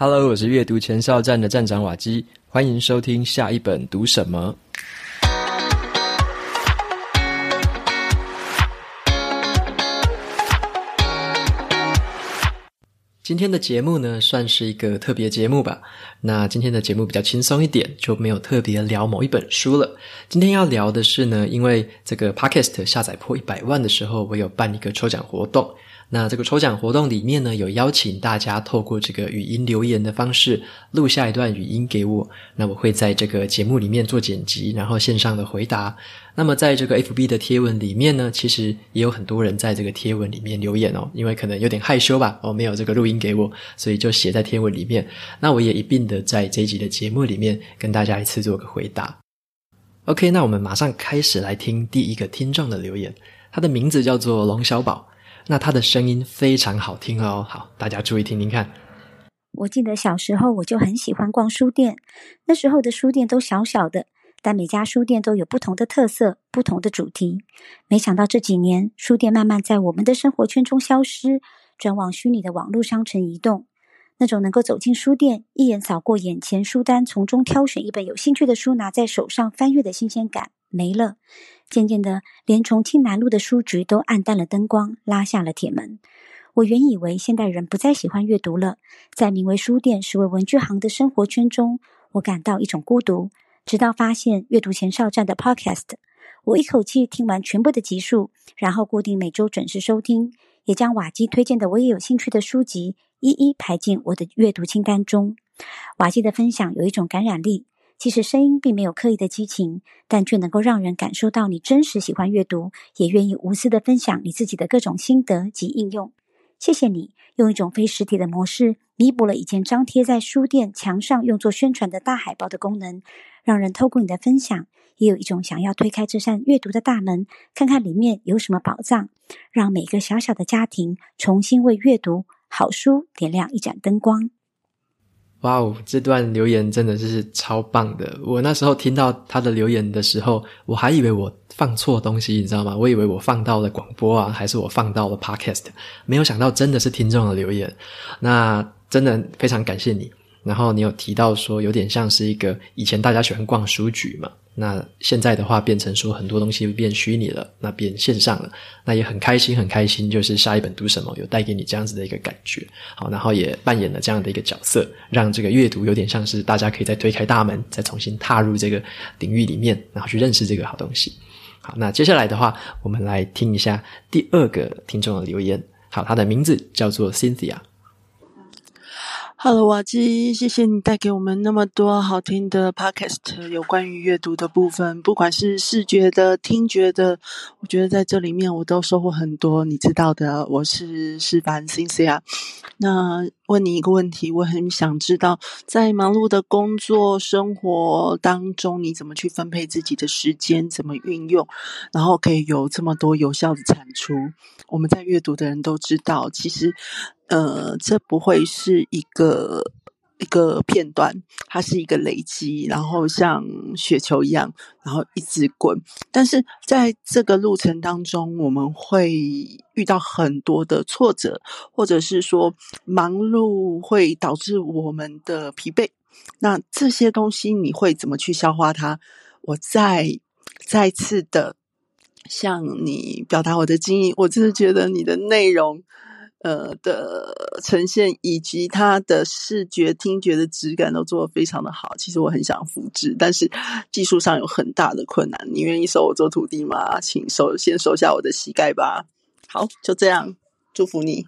Hello，我是阅读前哨站的站长瓦基，欢迎收听下一本读什么。今天的节目呢，算是一个特别节目吧。那今天的节目比较轻松一点，就没有特别聊某一本书了。今天要聊的是呢，因为这个 Podcast 下载破一百万的时候，我有办一个抽奖活动。那这个抽奖活动里面呢，有邀请大家透过这个语音留言的方式录下一段语音给我，那我会在这个节目里面做剪辑，然后线上的回答。那么在这个 FB 的贴文里面呢，其实也有很多人在这个贴文里面留言哦，因为可能有点害羞吧，哦，没有这个录音给我，所以就写在贴文里面。那我也一并的在这一集的节目里面跟大家一次做个回答。OK，那我们马上开始来听第一个听众的留言，他的名字叫做龙小宝。那他的声音非常好听哦，好，大家注意听听看。我记得小时候我就很喜欢逛书店，那时候的书店都小小的，但每家书店都有不同的特色、不同的主题。没想到这几年，书店慢慢在我们的生活圈中消失，转往虚拟的网络商城移动。那种能够走进书店，一眼扫过眼前书单，从中挑选一本有兴趣的书，拿在手上翻阅的新鲜感没了。渐渐的，连重庆南路的书局都暗淡了灯光，拉下了铁门。我原以为现代人不再喜欢阅读了，在名为书店、实为文具行的生活圈中，我感到一种孤独。直到发现阅读前哨站的 Podcast，我一口气听完全部的集数，然后固定每周准时收听，也将瓦基推荐的我也有兴趣的书籍一一排进我的阅读清单中。瓦基的分享有一种感染力。其实声音并没有刻意的激情，但却能够让人感受到你真实喜欢阅读，也愿意无私的分享你自己的各种心得及应用。谢谢你用一种非实体的模式，弥补了以前张贴在书店墙上用作宣传的大海报的功能，让人透过你的分享，也有一种想要推开这扇阅读的大门，看看里面有什么宝藏，让每个小小的家庭重新为阅读好书点亮一盏灯光。哇哦，这段留言真的是超棒的！我那时候听到他的留言的时候，我还以为我放错东西，你知道吗？我以为我放到了广播啊，还是我放到了 Podcast？没有想到真的是听众的留言，那真的非常感谢你。然后你有提到说，有点像是一个以前大家喜欢逛书局嘛。那现在的话，变成说很多东西变虚拟了，那变线上了，那也很开心，很开心，就是下一本读什么有带给你这样子的一个感觉，好，然后也扮演了这样的一个角色，让这个阅读有点像是大家可以再推开大门，再重新踏入这个领域里面，然后去认识这个好东西。好，那接下来的话，我们来听一下第二个听众的留言。好，他的名字叫做 Cynthia。Hello，瓦基，谢谢你带给我们那么多好听的 Podcast，有关于阅读的部分，不管是视觉的、听觉的，我觉得在这里面我都收获很多。你知道的，我是石凡 Cynthia。那问你一个问题，我很想知道，在忙碌的工作生活当中，你怎么去分配自己的时间，怎么运用，然后可以有这么多有效的产出？我们在阅读的人都知道，其实。呃，这不会是一个一个片段，它是一个累积，然后像雪球一样，然后一直滚。但是在这个路程当中，我们会遇到很多的挫折，或者是说忙碌会导致我们的疲惫。那这些东西你会怎么去消化它？我再再次的向你表达我的敬意，我真的觉得你的内容。呃的呈现以及它的视觉、听觉的质感都做得非常的好。其实我很想复制，但是技术上有很大的困难。你愿意收我做徒弟吗？请收，先收下我的膝盖吧。好，就这样，祝福你。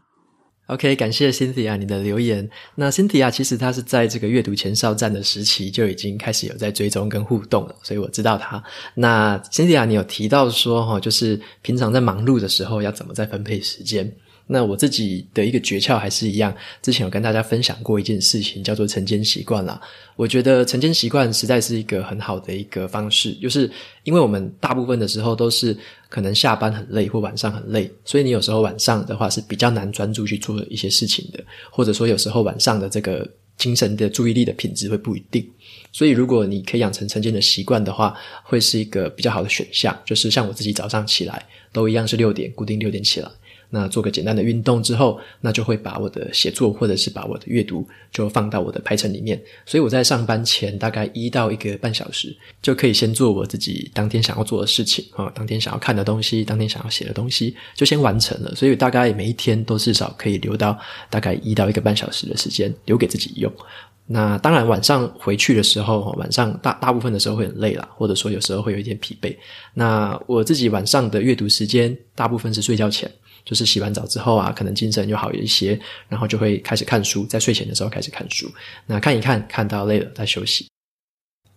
OK，感谢 Cynthia 你的留言。那 Cynthia 其实她是在这个阅读前哨站的时期就已经开始有在追踪跟互动了，所以我知道她。那 Cynthia 你有提到说哈，就是平常在忙碌的时候要怎么再分配时间？那我自己的一个诀窍还是一样，之前有跟大家分享过一件事情，叫做晨间习惯啦。我觉得晨间习惯实在是一个很好的一个方式，就是因为我们大部分的时候都是可能下班很累或晚上很累，所以你有时候晚上的话是比较难专注去做一些事情的，或者说有时候晚上的这个精神的注意力的品质会不一定。所以如果你可以养成晨间的习惯的话，会是一个比较好的选项。就是像我自己早上起来都一样是六点固定六点起来。那做个简单的运动之后，那就会把我的写作或者是把我的阅读就放到我的排程里面。所以我在上班前大概一到一个半小时，就可以先做我自己当天想要做的事情啊，当天想要看的东西，当天想要写的东西，就先完成了。所以大概每一天都至少可以留到大概一到一个半小时的时间留给自己用。那当然，晚上回去的时候，晚上大大部分的时候会很累啦，或者说有时候会有一点疲惫。那我自己晚上的阅读时间，大部分是睡觉前，就是洗完澡之后啊，可能精神又好一些，然后就会开始看书，在睡前的时候开始看书。那看一看，看到累了再休息。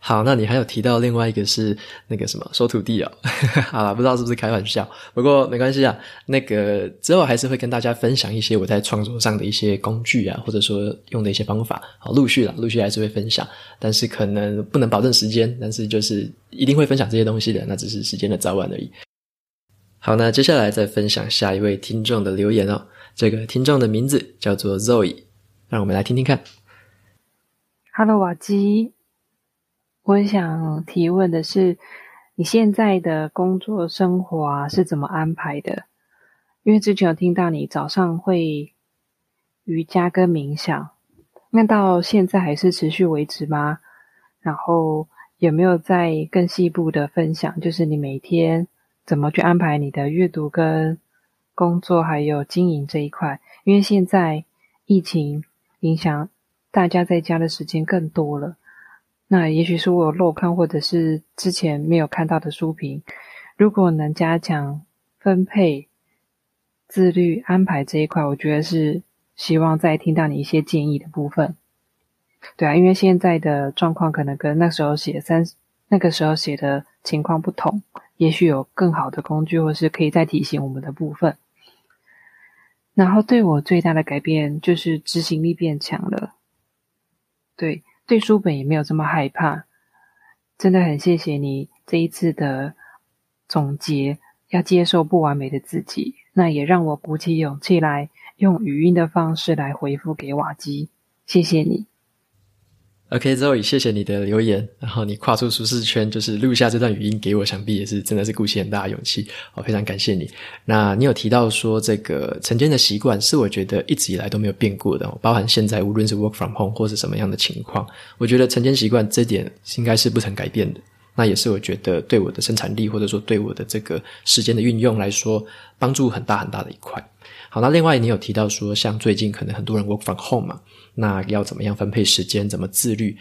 好，那你还有提到另外一个是那个什么收徒弟哦，好了，不知道是不是开玩笑，不过没关系啊。那个之后还是会跟大家分享一些我在创作上的一些工具啊，或者说用的一些方法。好，陆续啦，陆续还是会分享，但是可能不能保证时间，但是就是一定会分享这些东西的，那只是时间的早晚而已。好，那接下来再分享下一位听众的留言哦。这个听众的名字叫做 Zoe，让我们来听听看。Hello，瓦基。我想提问的是，你现在的工作生活啊是怎么安排的？因为之前有听到你早上会瑜伽跟冥想，那到现在还是持续维持吗？然后有没有再更细部的分享，就是你每天怎么去安排你的阅读跟工作，还有经营这一块？因为现在疫情影响，大家在家的时间更多了。那也许是我有漏看，或者是之前没有看到的书评。如果能加强分配、自律安排这一块，我觉得是希望再听到你一些建议的部分。对啊，因为现在的状况可能跟那时候写三那个时候写的情况不同，也许有更好的工具，或是可以再提醒我们的部分。然后对我最大的改变就是执行力变强了。对。对书本也没有这么害怕，真的很谢谢你这一次的总结，要接受不完美的自己，那也让我鼓起勇气来用语音的方式来回复给瓦基，谢谢你。OK，Zoe，谢谢你的留言。然后你跨出舒适圈，就是录下这段语音给我，想必也是真的是鼓起很大的勇气。我非常感谢你。那你有提到说，这个晨间的习惯是我觉得一直以来都没有变过的，包含现在无论是 work from home 或是什么样的情况，我觉得晨间习惯这点应该是不曾改变的。那也是我觉得对我的生产力或者说对我的这个时间的运用来说，帮助很大很大的一块。好，那另外你有提到说，像最近可能很多人 work from home 嘛。那要怎么样分配时间？怎么自律？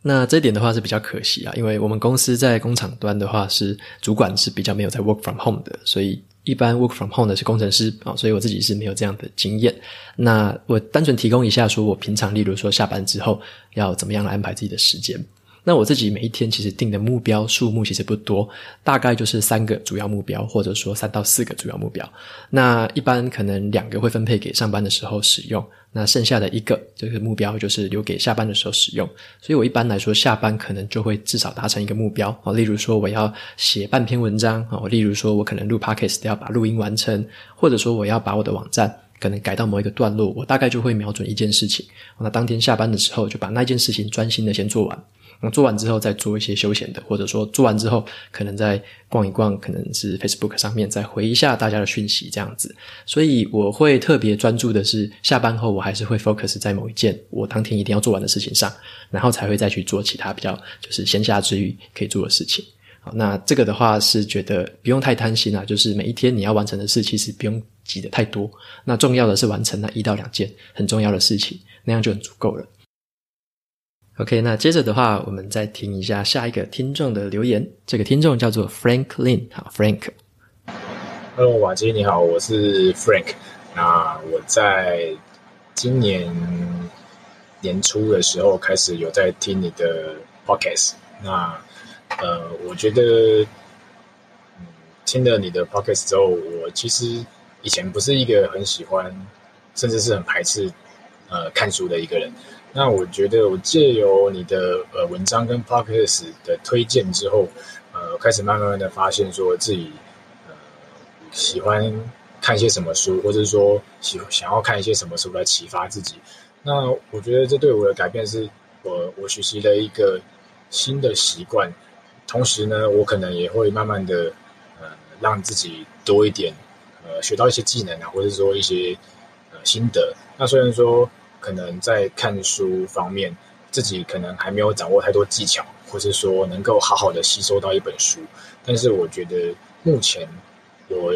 那这一点的话是比较可惜啊，因为我们公司在工厂端的话是主管是比较没有在 work from home 的，所以一般 work from home 的是工程师啊，所以我自己是没有这样的经验。那我单纯提供一下，说我平常例如说下班之后要怎么样来安排自己的时间。那我自己每一天其实定的目标数目其实不多，大概就是三个主要目标，或者说三到四个主要目标。那一般可能两个会分配给上班的时候使用，那剩下的一个这个目标就是留给下班的时候使用。所以我一般来说下班可能就会至少达成一个目标啊，例如说我要写半篇文章啊，例如说我可能录 Podcast 要把录音完成，或者说我要把我的网站可能改到某一个段落，我大概就会瞄准一件事情，那当天下班的时候就把那件事情专心的先做完。那做完之后，再做一些休闲的，或者说做完之后，可能再逛一逛，可能是 Facebook 上面再回一下大家的讯息这样子。所以我会特别专注的是，下班后我还是会 focus 在某一件我当天一定要做完的事情上，然后才会再去做其他比较就是闲暇之余可以做的事情。好，那这个的话是觉得不用太贪心啦，就是每一天你要完成的事其实不用挤得太多，那重要的是完成那一到两件很重要的事情，那样就很足够了。OK，那接着的话，我们再听一下下一个听众的留言。这个听众叫做 Franklin，好，Frank。Hello，瓦基你好，我是 Frank。那我在今年年初的时候开始有在听你的 Podcast。那呃，我觉得，听了你的 Podcast 之后，我其实以前不是一个很喜欢，甚至是很排斥呃看书的一个人。那我觉得，我借由你的呃文章跟 podcast 的推荐之后，呃，开始慢慢的发现说自己呃喜欢看一些什么书，或者说喜想要看一些什么书来启发自己。那我觉得这对我的改变是我我学习了一个新的习惯，同时呢，我可能也会慢慢的呃让自己多一点呃学到一些技能啊，或者说一些心得。那虽然说可能在看书方面，自己可能还没有掌握太多技巧，或是说能够好好的吸收到一本书，但是我觉得目前我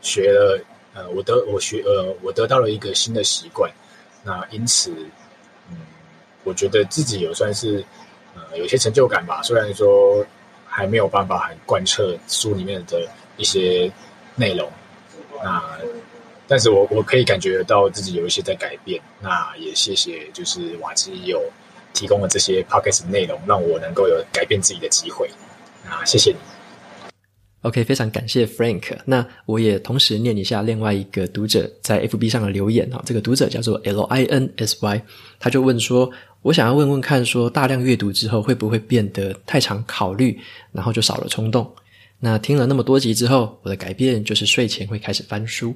学了，呃，我得我学呃，我得到了一个新的习惯。那因此，嗯，我觉得自己有算是呃有些成就感吧。虽然说还没有办法很贯彻书里面的一些内容，那但是我我可以感觉到自己有一些在改变。那也谢谢，就是瓦基有提供了这些 podcast 内容，让我能够有改变自己的机会。那谢谢你。OK，非常感谢 Frank。那我也同时念一下另外一个读者在 FB 上的留言啊，这个读者叫做 L I N S Y，他就问说：“我想要问问看，说大量阅读之后会不会变得太常考虑，然后就少了冲动？”那听了那么多集之后，我的改变就是睡前会开始翻书。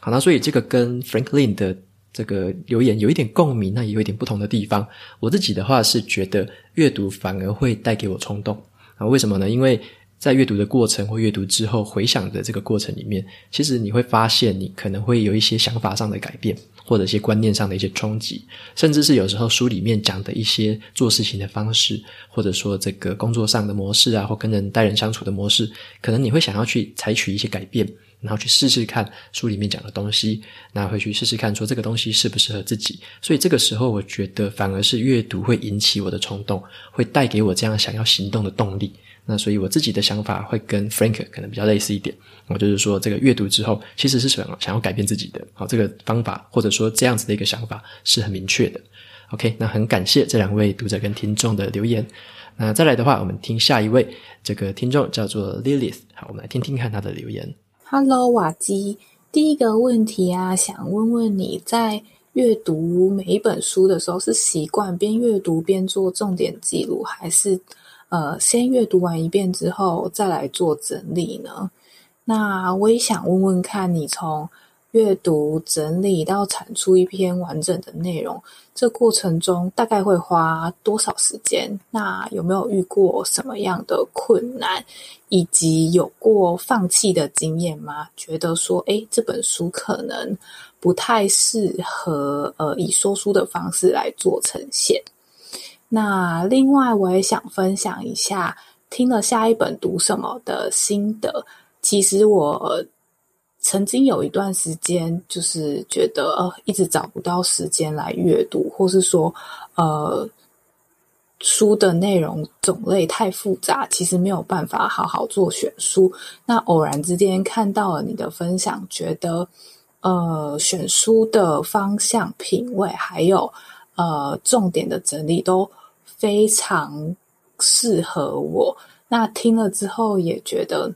好，那所以这个跟 Franklin 的这个留言有一点共鸣，那也有一点不同的地方。我自己的话是觉得阅读反而会带给我冲动啊？为什么呢？因为在阅读的过程或阅读之后回想的这个过程里面，其实你会发现你可能会有一些想法上的改变，或者一些观念上的一些冲击，甚至是有时候书里面讲的一些做事情的方式，或者说这个工作上的模式啊，或跟人待人相处的模式，可能你会想要去采取一些改变，然后去试试看书里面讲的东西，那回去试试看说这个东西适不适合自己。所以这个时候，我觉得反而是阅读会引起我的冲动，会带给我这样想要行动的动力。那所以我自己的想法会跟 Frank 可能比较类似一点，我就是说这个阅读之后其实是想想要改变自己的，好，这个方法或者说这样子的一个想法是很明确的。OK，那很感谢这两位读者跟听众的留言。那再来的话，我们听下一位，这个听众叫做 Lilith，好，我们来听听看他的留言。Hello，瓦基，第一个问题啊，想问问你在阅读每一本书的时候，是习惯边阅读边做重点记录，还是？呃，先阅读完一遍之后再来做整理呢？那我也想问问看你从阅读整理到产出一篇完整的内容，这过程中大概会花多少时间？那有没有遇过什么样的困难，以及有过放弃的经验吗？觉得说，诶，这本书可能不太适合，呃，以说书的方式来做呈现。那另外，我也想分享一下听了下一本读什么的心得。其实我曾经有一段时间，就是觉得，一直找不到时间来阅读，或是说呃，书的内容种类太复杂，其实没有办法好好做选书。那偶然之间看到了你的分享，觉得呃，选书的方向、品味，还有呃，重点的整理都。非常适合我。那听了之后也觉得，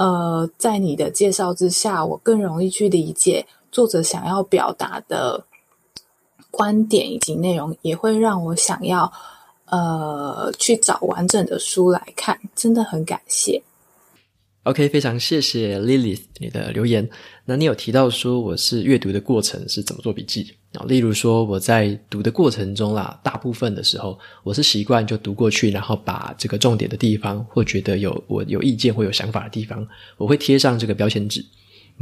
呃，在你的介绍之下，我更容易去理解作者想要表达的观点以及内容，也会让我想要呃去找完整的书来看。真的很感谢。OK，非常谢谢 Lily 你的留言。那你有提到说我是阅读的过程是怎么做笔记？啊例如说我在读的过程中啦，大部分的时候我是习惯就读过去，然后把这个重点的地方或觉得有我有意见或有想法的地方，我会贴上这个标签纸。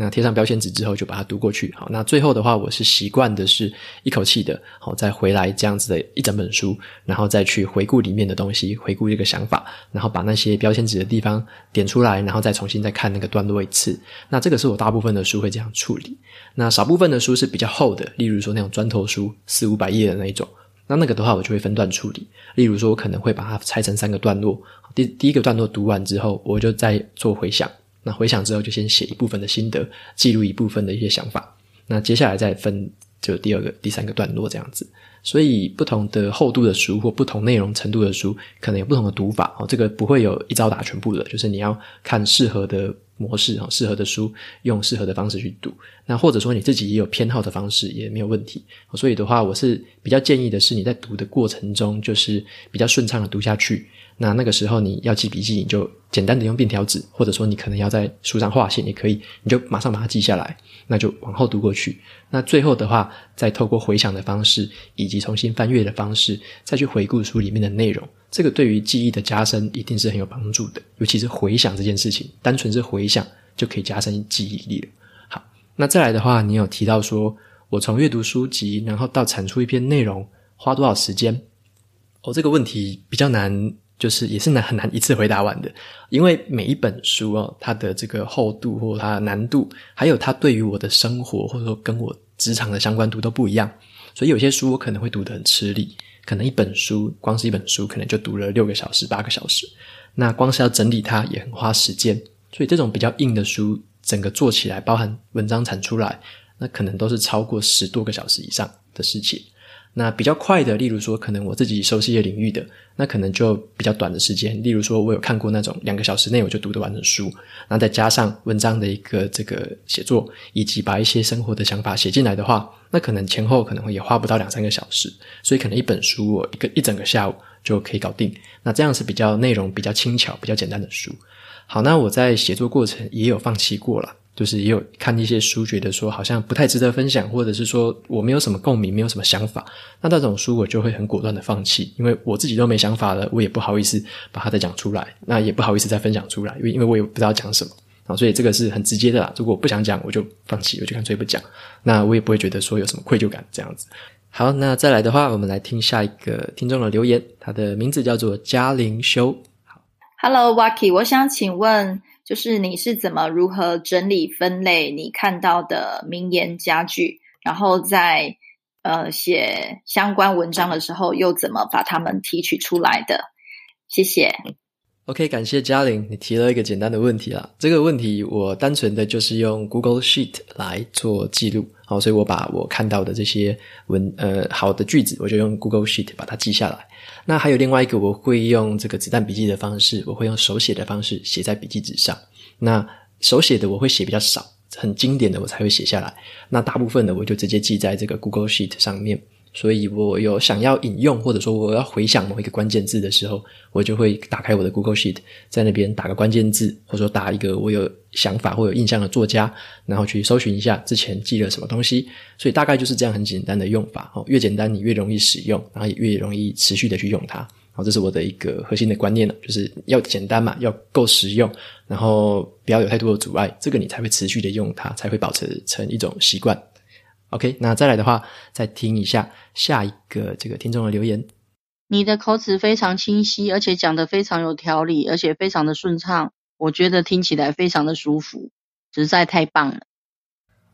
那贴上标签纸之后，就把它读过去。好，那最后的话，我是习惯的是一口气的，好，再回来这样子的一整本书，然后再去回顾里面的东西，回顾这个想法，然后把那些标签纸的地方点出来，然后再重新再看那个段落一次。那这个是我大部分的书会这样处理。那少部分的书是比较厚的，例如说那种砖头书，四五百页的那一种。那那个的话，我就会分段处理。例如说，我可能会把它拆成三个段落。第第一个段落读完之后，我就再做回想。那回想之后，就先写一部分的心得，记录一部分的一些想法。那接下来再分就第二个、第三个段落这样子。所以不同的厚度的书或不同内容程度的书，可能有不同的读法哦。这个不会有一招打全部的，就是你要看适合的模式哈，适合的书用适合的方式去读。那或者说你自己也有偏好的方式也没有问题。所以的话，我是比较建议的是你在读的过程中，就是比较顺畅的读下去。那那个时候你要记笔记，你就简单的用便条纸，或者说你可能要在书上画线也可以，你就马上把它记下来，那就往后读过去。那最后的话，再透过回想的方式，以及重新翻阅的方式，再去回顾书里面的内容。这个对于记忆的加深一定是很有帮助的，尤其是回想这件事情，单纯是回想就可以加深记忆力了。好，那再来的话，你有提到说我从阅读书籍，然后到产出一篇内容花多少时间？哦，这个问题比较难，就是也是难很难一次回答完的，因为每一本书哦，它的这个厚度或它的难度，还有它对于我的生活或者说跟我职场的相关度都不一样，所以有些书我可能会读得很吃力。可能一本书，光是一本书，可能就读了六个小时、八个小时。那光是要整理它，也很花时间。所以这种比较硬的书，整个做起来，包含文章产出来，那可能都是超过十多个小时以上的事情。那比较快的，例如说，可能我自己熟悉的领域的，那可能就比较短的时间。例如说，我有看过那种两个小时内我就读得完的书，那再加上文章的一个这个写作，以及把一些生活的想法写进来的话，那可能前后可能会也花不到两三个小时。所以可能一本书我一个一整个下午就可以搞定。那这样是比较内容比较轻巧、比较简单的书。好，那我在写作过程也有放弃过了。就是也有看一些书，觉得说好像不太值得分享，或者是说我没有什么共鸣，没有什么想法，那那种书我就会很果断的放弃，因为我自己都没想法了，我也不好意思把它再讲出来，那也不好意思再分享出来，因为因为我也不知道讲什么啊，所以这个是很直接的啦。如果不想讲，我就放弃，我就干脆不讲，那我也不会觉得说有什么愧疚感这样子。好，那再来的话，我们来听下一个听众的留言，他的名字叫做嘉玲修。好，Hello Waki，我想请问。就是你是怎么如何整理分类你看到的名言佳句，然后在呃写相关文章的时候又怎么把它们提取出来的？谢谢。OK，感谢嘉玲，你提了一个简单的问题啦。这个问题我单纯的就是用 Google Sheet 来做记录，好，所以我把我看到的这些文呃好的句子，我就用 Google Sheet 把它记下来。那还有另外一个，我会用这个子弹笔记的方式，我会用手写的方式写在笔记纸上。那手写的我会写比较少，很经典的我才会写下来。那大部分的我就直接记在这个 Google Sheet 上面。所以我有想要引用，或者说我要回想某一个关键字的时候，我就会打开我的 Google Sheet，在那边打个关键字，或者说打一个我有想法或有印象的作家，然后去搜寻一下之前记了什么东西。所以大概就是这样很简单的用法哦，越简单你越容易使用，然后也越容易持续的去用它。好，这是我的一个核心的观念了，就是要简单嘛，要够实用，然后不要有太多的阻碍，这个你才会持续的用它，才会保持成一种习惯。OK，那再来的话，再听一下下一个这个听众的留言。你的口齿非常清晰，而且讲得非常有条理，而且非常的顺畅，我觉得听起来非常的舒服，实在太棒了。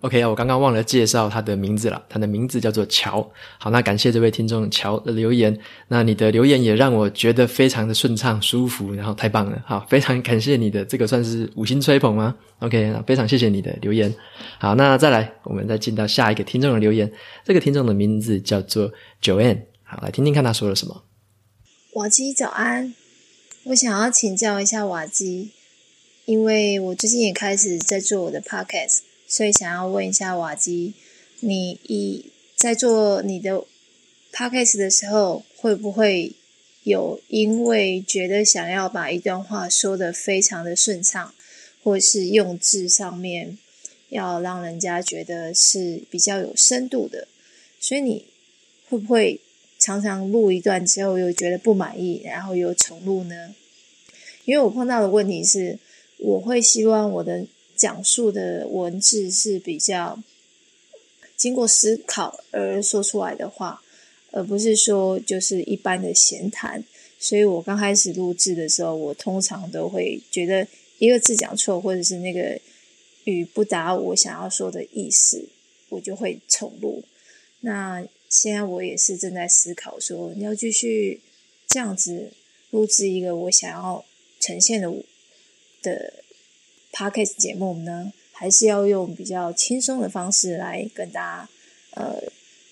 OK，我刚刚忘了介绍他的名字了，他的名字叫做乔。好，那感谢这位听众乔的留言。那你的留言也让我觉得非常的顺畅、舒服，然后太棒了。好，非常感谢你的这个算是五星吹捧吗？OK，那非常谢谢你的留言。好，那再来，我们再进到下一个听众的留言。这个听众的名字叫做 Joanne。好，来听听看他说了什么。瓦基早安，我想要请教一下瓦基，因为我最近也开始在做我的 Podcast。所以想要问一下瓦基，你一在做你的 podcast 的时候，会不会有因为觉得想要把一段话说得非常的顺畅，或是用字上面要让人家觉得是比较有深度的，所以你会不会常常录一段之后又觉得不满意，然后又重录呢？因为我碰到的问题是，我会希望我的。讲述的文字是比较经过思考而说出来的话，而不是说就是一般的闲谈。所以我刚开始录制的时候，我通常都会觉得一个字讲错，或者是那个语不达我想要说的意思，我就会重录。那现在我也是正在思考说，你要继续这样子录制一个我想要呈现的的。Podcast 节目呢，还是要用比较轻松的方式来跟大家呃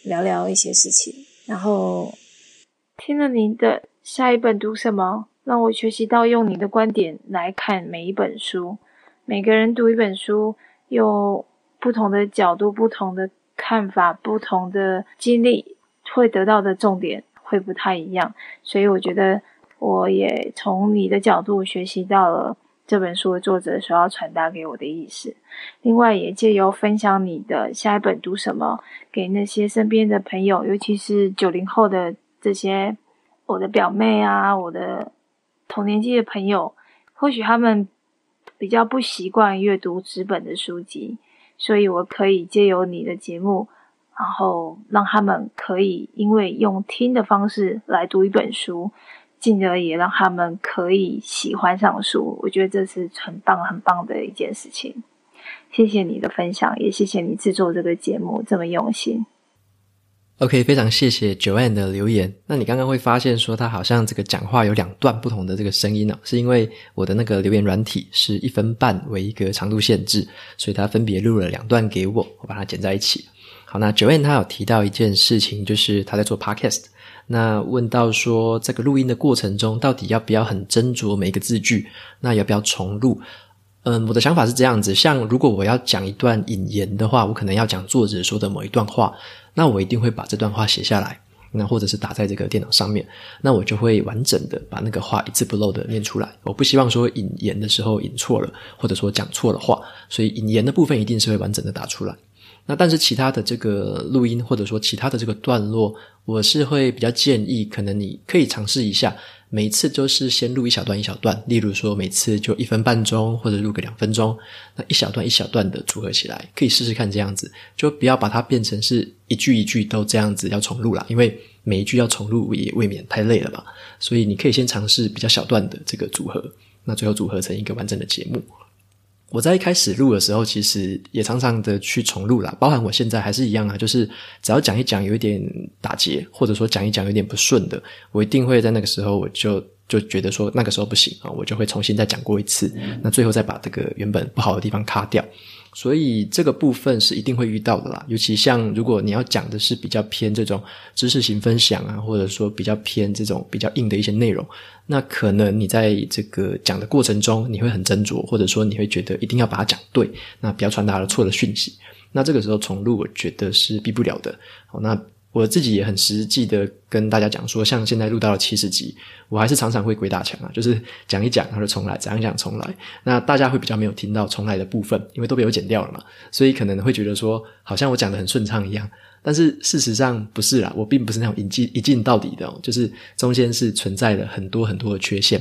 聊聊一些事情。然后听了您的下一本读什么，让我学习到用你的观点来看每一本书。每个人读一本书，有不同的角度、不同的看法、不同的经历，会得到的重点会不太一样。所以我觉得我也从你的角度学习到了。这本书的作者所要传达给我的意思，另外也借由分享你的下一本读什么，给那些身边的朋友，尤其是九零后的这些我的表妹啊，我的同年纪的朋友，或许他们比较不习惯阅读纸本的书籍，所以我可以借由你的节目，然后让他们可以因为用听的方式来读一本书，进而也让他们可以喜欢上书。我觉得这是很棒很棒的一件事情。谢谢你的分享，也谢谢你制作这个节目这么用心。OK，非常谢谢 Joanne 的留言。那你刚刚会发现说他好像这个讲话有两段不同的这个声音呢、是因为我的那个留言软体是一分半为一个长度限制，所以他分别录了两段给我，我把它剪在一起。好，那 Joanne 他有提到一件事情，就是他在做 Podcast，那问到说这个录音的过程中到底要不要很斟酌每一个字句，那要不要重录？嗯，我的想法是这样子，像如果我要讲一段引言的话，我可能要讲作者说的某一段话。那我一定会把这段话写下来，那或者是打在这个电脑上面，那我就会完整的把那个话一字不漏的念出来。我不希望说引言的时候引错了，或者说讲错了话，所以引言的部分一定是会完整的打出来。那但是其他的这个录音或者说其他的这个段落，我是会比较建议，可能你可以尝试一下。每次都是先录一小段一小段，例如说每次就一分半钟或者录个两分钟，那一小段一小段的组合起来，可以试试看这样子，就不要把它变成是一句一句都这样子要重录啦，因为每一句要重录也未免太累了吧。所以你可以先尝试比较小段的这个组合，那最后组合成一个完整的节目。我在一开始录的时候，其实也常常的去重录啦，包含我现在还是一样啊，就是只要讲一讲有一点打结，或者说讲一讲有点不顺的，我一定会在那个时候我就就觉得说那个时候不行啊，我就会重新再讲过一次，那最后再把这个原本不好的地方卡掉。所以这个部分是一定会遇到的啦，尤其像如果你要讲的是比较偏这种知识型分享啊，或者说比较偏这种比较硬的一些内容，那可能你在这个讲的过程中，你会很斟酌，或者说你会觉得一定要把它讲对，那不要传达了错的讯息，那这个时候重录，我觉得是避不了的。好，那。我自己也很实际的跟大家讲说，像现在录到了七十集，我还是常常会鬼打墙啊，就是讲一讲，然后重来，讲一讲，重来。那大家会比较没有听到重来的部分，因为都被我剪掉了嘛，所以可能会觉得说，好像我讲得很顺畅一样。但是事实上不是啦，我并不是那种一镜一镜到底的，就是中间是存在了很多很多的缺陷。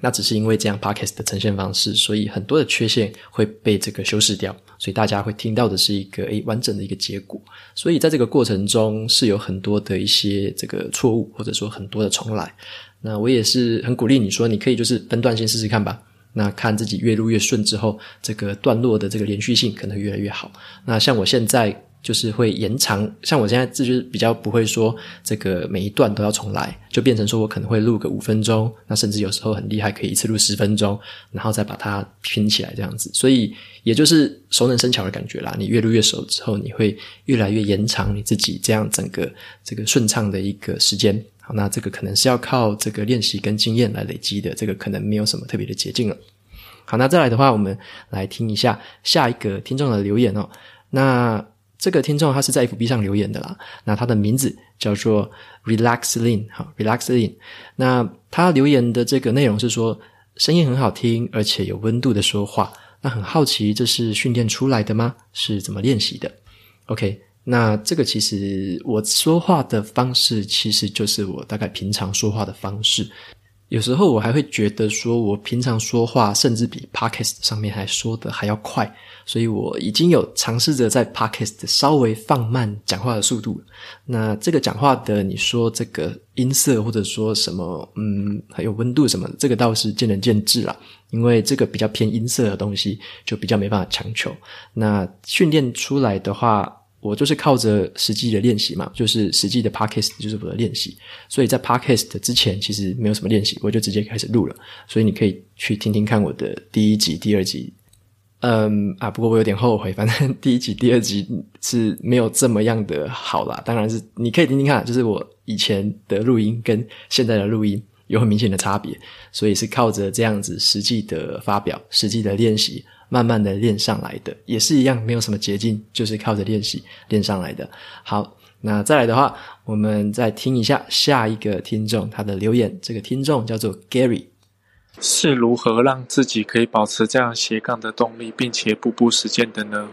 那只是因为这样 Podcast 的呈现方式，所以很多的缺陷会被这个修饰掉，所以大家会听到的是一个诶完整的一个结果。所以在这个过程中是有很多的一些这个错误，或者说很多的重来。那我也是很鼓励你说，你可以就是分段先试试看吧。那看自己越录越顺之后，这个段落的这个连续性可能越来越好。那像我现在。就是会延长，像我现在这就是比较不会说这个每一段都要重来，就变成说我可能会录个五分钟，那甚至有时候很厉害，可以一次录十分钟，然后再把它拼起来这样子。所以也就是熟能生巧的感觉啦。你越录越熟之后，你会越来越延长你自己这样整个这个顺畅的一个时间。好，那这个可能是要靠这个练习跟经验来累积的，这个可能没有什么特别的捷径了。好，那再来的话，我们来听一下下一个听众的留言哦。那。这个听众他是在 FB 上留言的啦，那他的名字叫做 Relax Lin 哈，Relaxlin。那他留言的这个内容是说，声音很好听，而且有温度的说话。那很好奇，这是训练出来的吗？是怎么练习的？OK，那这个其实我说话的方式，其实就是我大概平常说话的方式。有时候我还会觉得说，我平常说话甚至比 Podcast 上面还说的还要快，所以我已经有尝试着在 Podcast 稍微放慢讲话的速度。那这个讲话的，你说这个音色或者说什么，嗯，还有温度什么，这个倒是见仁见智啦。因为这个比较偏音色的东西，就比较没办法强求。那训练出来的话。我就是靠着实际的练习嘛，就是实际的 podcast 就是我的练习，所以在 podcast 之前其实没有什么练习，我就直接开始录了。所以你可以去听听看我的第一集、第二集。嗯啊，不过我有点后悔，反正第一集、第二集是没有这么样的好啦。当然是你可以听听看，就是我以前的录音跟现在的录音有很明显的差别，所以是靠着这样子实际的发表、实际的练习。慢慢的练上来的，也是一样，没有什么捷径，就是靠着练习练上来的。好，那再来的话，我们再听一下下一个听众他的留言。这个听众叫做 Gary，是如何让自己可以保持这样斜杠的动力，并且步步实践的呢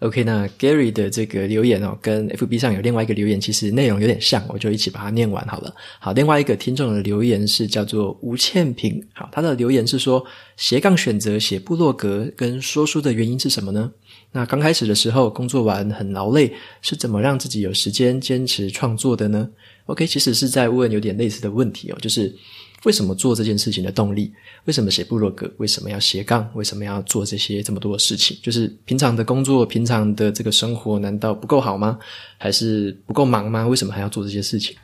？OK，那 Gary 的这个留言哦，跟 FB 上有另外一个留言，其实内容有点像，我就一起把它念完好了。好，另外一个听众的留言是叫做吴倩萍，好，他的留言是说斜杠选择写部落格跟说书的原因是什么呢？那刚开始的时候，工作完很劳累，是怎么让自己有时间坚持创作的呢？OK，其实是在问有点类似的问题哦，就是为什么做这件事情的动力？为什么写部落格？为什么要斜杠？为什么要做这些这么多的事情？就是平常的工作、平常的这个生活，难道不够好吗？还是不够忙吗？为什么还要做这些事情？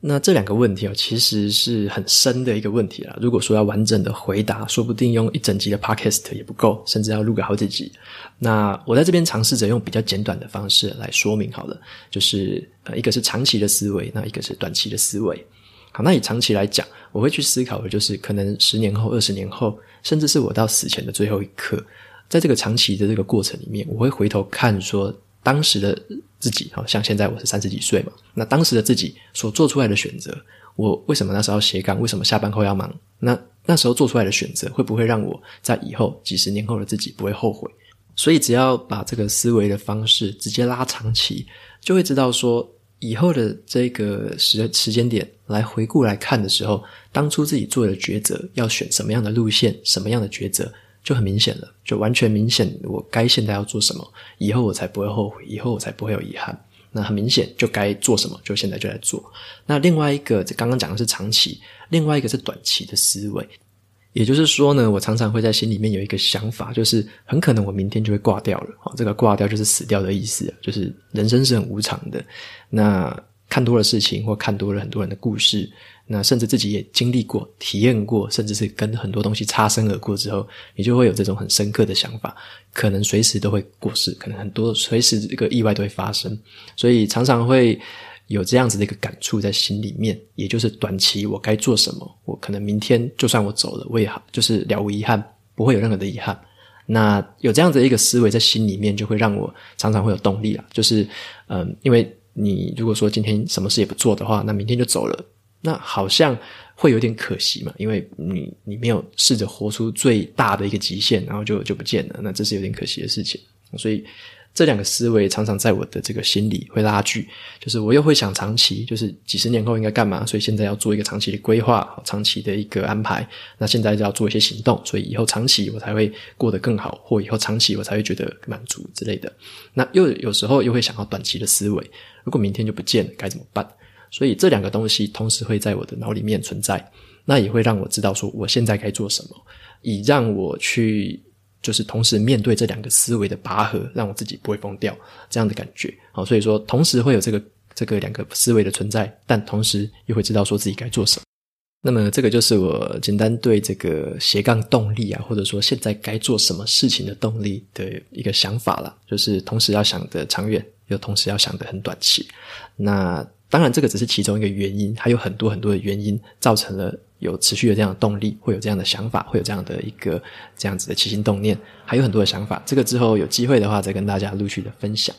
那这两个问题哦，其实是很深的一个问题啦。如果说要完整的回答，说不定用一整集的 podcast 也不够，甚至要录个好几集。那我在这边尝试着用比较简短的方式来说明好了，就是呃，一个是长期的思维，那一个是短期的思维。好，那以长期来讲，我会去思考的就是可能十年后、二十年后，甚至是我到死前的最后一刻，在这个长期的这个过程里面，我会回头看说。当时的自己，好像现在我是三十几岁嘛，那当时的自己所做出来的选择，我为什么那时候要斜杠？为什么下班后要忙？那那时候做出来的选择，会不会让我在以后几十年后的自己不会后悔？所以只要把这个思维的方式直接拉长期，就会知道说，以后的这个时时间点来回顾来看的时候，当初自己做的抉择，要选什么样的路线，什么样的抉择。就很明显了，就完全明显，我该现在要做什么，以后我才不会后悔，以后我才不会有遗憾。那很明显，就该做什么，就现在就来做。那另外一个，这刚刚讲的是长期，另外一个是短期的思维。也就是说呢，我常常会在心里面有一个想法，就是很可能我明天就会挂掉了。好，这个挂掉就是死掉的意思，就是人生是很无常的。那看多了事情，或看多了很多人的故事。那甚至自己也经历过、体验过，甚至是跟很多东西擦身而过之后，你就会有这种很深刻的想法，可能随时都会过世，可能很多随时这个意外都会发生，所以常常会有这样子的一个感触在心里面，也就是短期我该做什么，我可能明天就算我走了，我也好，就是了无遗憾，不会有任何的遗憾。那有这样子的一个思维在心里面，就会让我常常会有动力了，就是嗯，因为你如果说今天什么事也不做的话，那明天就走了。那好像会有点可惜嘛，因为你你没有试着活出最大的一个极限，然后就就不见了，那这是有点可惜的事情。所以这两个思维常常在我的这个心里会拉锯，就是我又会想长期，就是几十年后应该干嘛，所以现在要做一个长期的规划，长期的一个安排。那现在就要做一些行动，所以以后长期我才会过得更好，或以后长期我才会觉得满足之类的。那又有时候又会想到短期的思维，如果明天就不见了，该怎么办？所以这两个东西同时会在我的脑里面存在，那也会让我知道说我现在该做什么，以让我去就是同时面对这两个思维的拔河，让我自己不会疯掉这样的感觉。好，所以说同时会有这个这个两个思维的存在，但同时又会知道说自己该做什么。那么这个就是我简单对这个斜杠动力啊，或者说现在该做什么事情的动力的一个想法了，就是同时要想得长远，又同时要想得很短期。那当然，这个只是其中一个原因，还有很多很多的原因造成了有持续的这样的动力，会有这样的想法，会有这样的一个这样子的起心动念，还有很多的想法。这个之后有机会的话，再跟大家陆续的分享。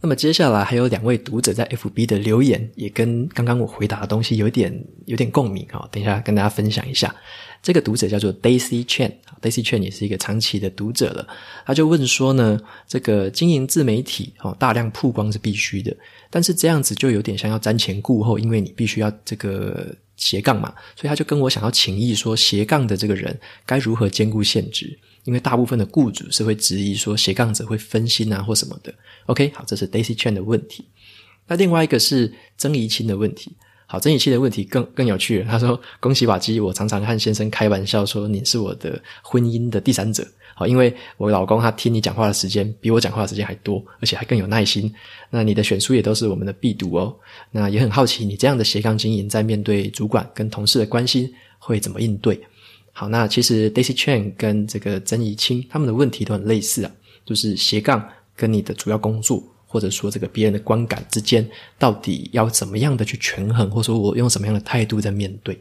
那么接下来还有两位读者在 FB 的留言，也跟刚刚我回答的东西有点有点共鸣哈。等一下跟大家分享一下。这个读者叫做 Daisy Chen，Daisy Chen 也是一个长期的读者了。他就问说呢，这个经营自媒体哦，大量曝光是必须的，但是这样子就有点像要瞻前顾后，因为你必须要这个斜杠嘛，所以他就跟我想要请益说，斜杠的这个人该如何兼顾现职？因为大部分的雇主是会质疑说斜杠者会分心啊或什么的。OK，好，这是 Daisy Chen 的问题。那另外一个是曾怡清的问题。好，曾怡清的问题更更有趣了。他说：“恭喜瓦基，我常常和先生开玩笑说，你是我的婚姻的第三者。好，因为我老公他听你讲话的时间比我讲话的时间还多，而且还更有耐心。那你的选书也都是我们的必读哦。那也很好奇，你这样的斜杠经营，在面对主管跟同事的关心会怎么应对？好，那其实 Daisy Chen 跟这个曾怡清他们的问题都很类似啊，就是斜杠跟你的主要工作。”或者说，这个别人的观感之间，到底要怎么样的去权衡，或者说我用什么样的态度在面对？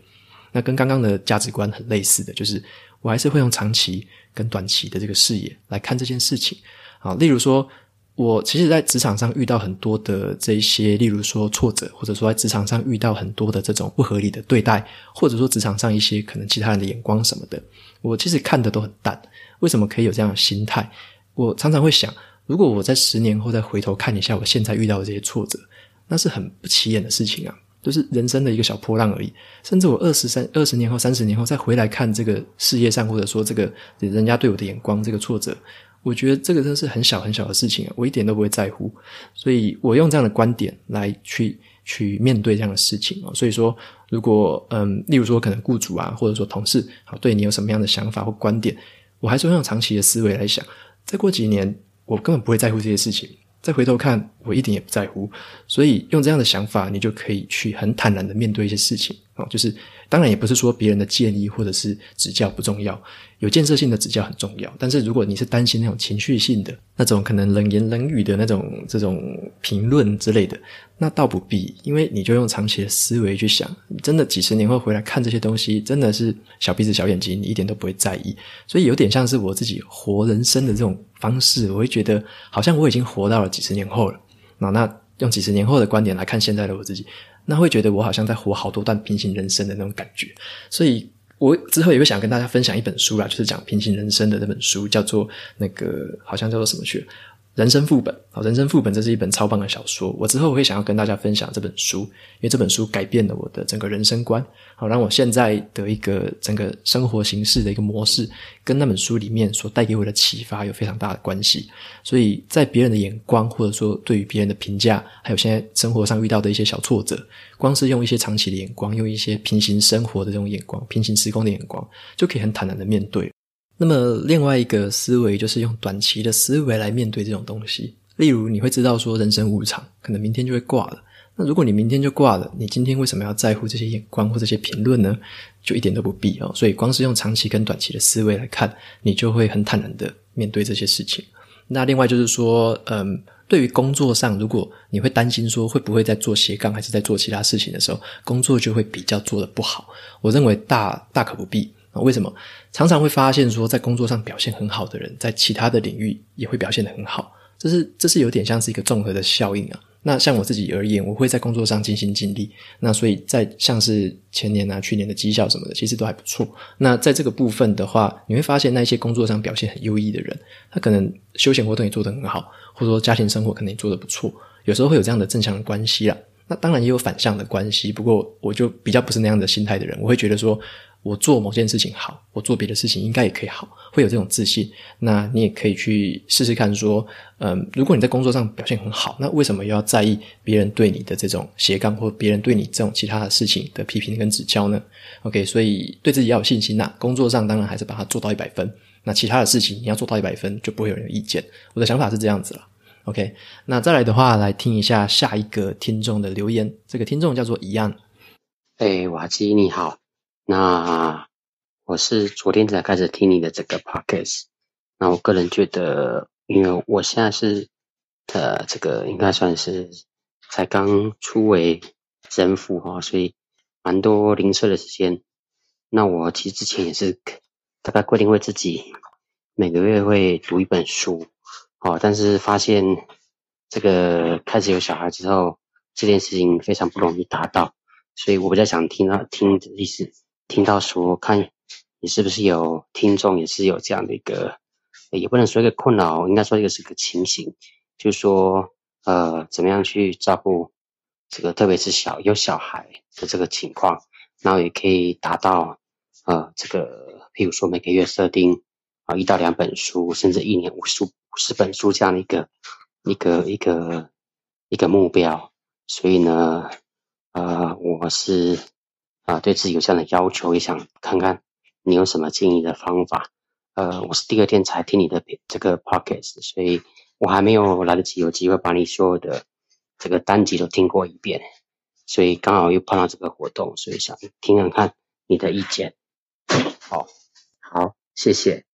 那跟刚刚的价值观很类似的就是，我还是会用长期跟短期的这个视野来看这件事情。啊，例如说，我其实在职场上遇到很多的这一些，例如说挫折，或者说在职场上遇到很多的这种不合理的对待，或者说职场上一些可能其他人的眼光什么的，我其实看得都很淡。为什么可以有这样的心态？我常常会想。如果我在十年后再回头看一下我现在遇到的这些挫折，那是很不起眼的事情啊，就是人生的一个小波浪而已。甚至我二十三、二十年后、三十年后再回来看这个事业上，或者说这个人家对我的眼光，这个挫折，我觉得这个真是很小很小的事情啊，我一点都不会在乎。所以我用这样的观点来去去面对这样的事情啊。所以说，如果嗯，例如说可能雇主啊，或者说同事，好，对你有什么样的想法或观点，我还是用长期的思维来想。再过几年，我根本不会在乎这些事情。再回头看，我一点也不在乎。所以用这样的想法，你就可以去很坦然的面对一些事情啊。就是当然也不是说别人的建议或者是指教不重要，有建设性的指教很重要。但是如果你是担心那种情绪性的那种可能冷言冷语的那种这种评论之类的，那倒不必，因为你就用长期的思维去想，真的几十年后回来看这些东西，真的是小鼻子小眼睛，你一点都不会在意。所以有点像是我自己活人生的这种方式，我会觉得好像我已经活到了几十年后了。那那用几十年后的观点来看现在的我自己，那会觉得我好像在活好多段平行人生的那种感觉。所以我之后也会想跟大家分享一本书啦，就是讲平行人生的那本书，叫做那个好像叫做什么去了。人生副本，好，人生副本，这是一本超棒的小说。我之后会想要跟大家分享这本书，因为这本书改变了我的整个人生观，好，让我现在的一个整个生活形式的一个模式，跟那本书里面所带给我的启发有非常大的关系。所以在别人的眼光，或者说对于别人的评价，还有现在生活上遇到的一些小挫折，光是用一些长期的眼光，用一些平行生活的这种眼光，平行时空的眼光，就可以很坦然的面对。那么另外一个思维就是用短期的思维来面对这种东西。例如，你会知道说人生无常，可能明天就会挂了。那如果你明天就挂了，你今天为什么要在乎这些眼光或这些评论呢？就一点都不必哦。所以，光是用长期跟短期的思维来看，你就会很坦然的面对这些事情。那另外就是说，嗯，对于工作上，如果你会担心说会不会在做斜杠，还是在做其他事情的时候，工作就会比较做得不好。我认为大大可不必。为什么常常会发现说，在工作上表现很好的人，在其他的领域也会表现得很好？这是这是有点像是一个综合的效应啊。那像我自己而言，我会在工作上尽心尽力，那所以在像是前年啊、去年的绩效什么的，其实都还不错。那在这个部分的话，你会发现那些工作上表现很优异的人，他可能休闲活动也做得很好，或者说家庭生活可能也做得不错。有时候会有这样的正向的关系啦。那当然也有反向的关系，不过我就比较不是那样的心态的人，我会觉得说。我做某件事情好，我做别的事情应该也可以好，会有这种自信。那你也可以去试试看，说，嗯，如果你在工作上表现很好，那为什么又要在意别人对你的这种斜杠，或别人对你这种其他的事情的批评跟指教呢？OK，所以对自己要有信心呐。工作上当然还是把它做到一百分，那其他的事情你要做到一百分，就不会有人有意见。我的想法是这样子了。OK，那再来的话，来听一下下一个听众的留言。这个听众叫做一样。哎，瓦基你好。那我是昨天才开始听你的这个 podcast，那我个人觉得，因为我现在是呃这个应该算是才刚初为人父哈，所以蛮多零碎的时间。那我其实之前也是大概规定为自己每个月会读一本书，哦，但是发现这个开始有小孩之后，这件事情非常不容易达到，所以我比较想听到听的意思。听到说，看你是不是有听众，也是有这样的一个，也不能说一个困扰，应该说一个是个情形，就是说，呃，怎么样去照顾这个，特别是小有小孩的这个情况，然后也可以达到，呃，这个，譬如说每个月设定啊一到两本书，甚至一年五十五十本书这样的一个一个一个一个目标。所以呢，呃，我是。啊，对自己有这样的要求，也想看看你有什么建议的方法。呃，我是第二天才听你的这个 podcast，所以我还没有来得及有机会把你所有的这个单集都听过一遍，所以刚好又碰到这个活动，所以想听看看你的意见。好，好，谢谢。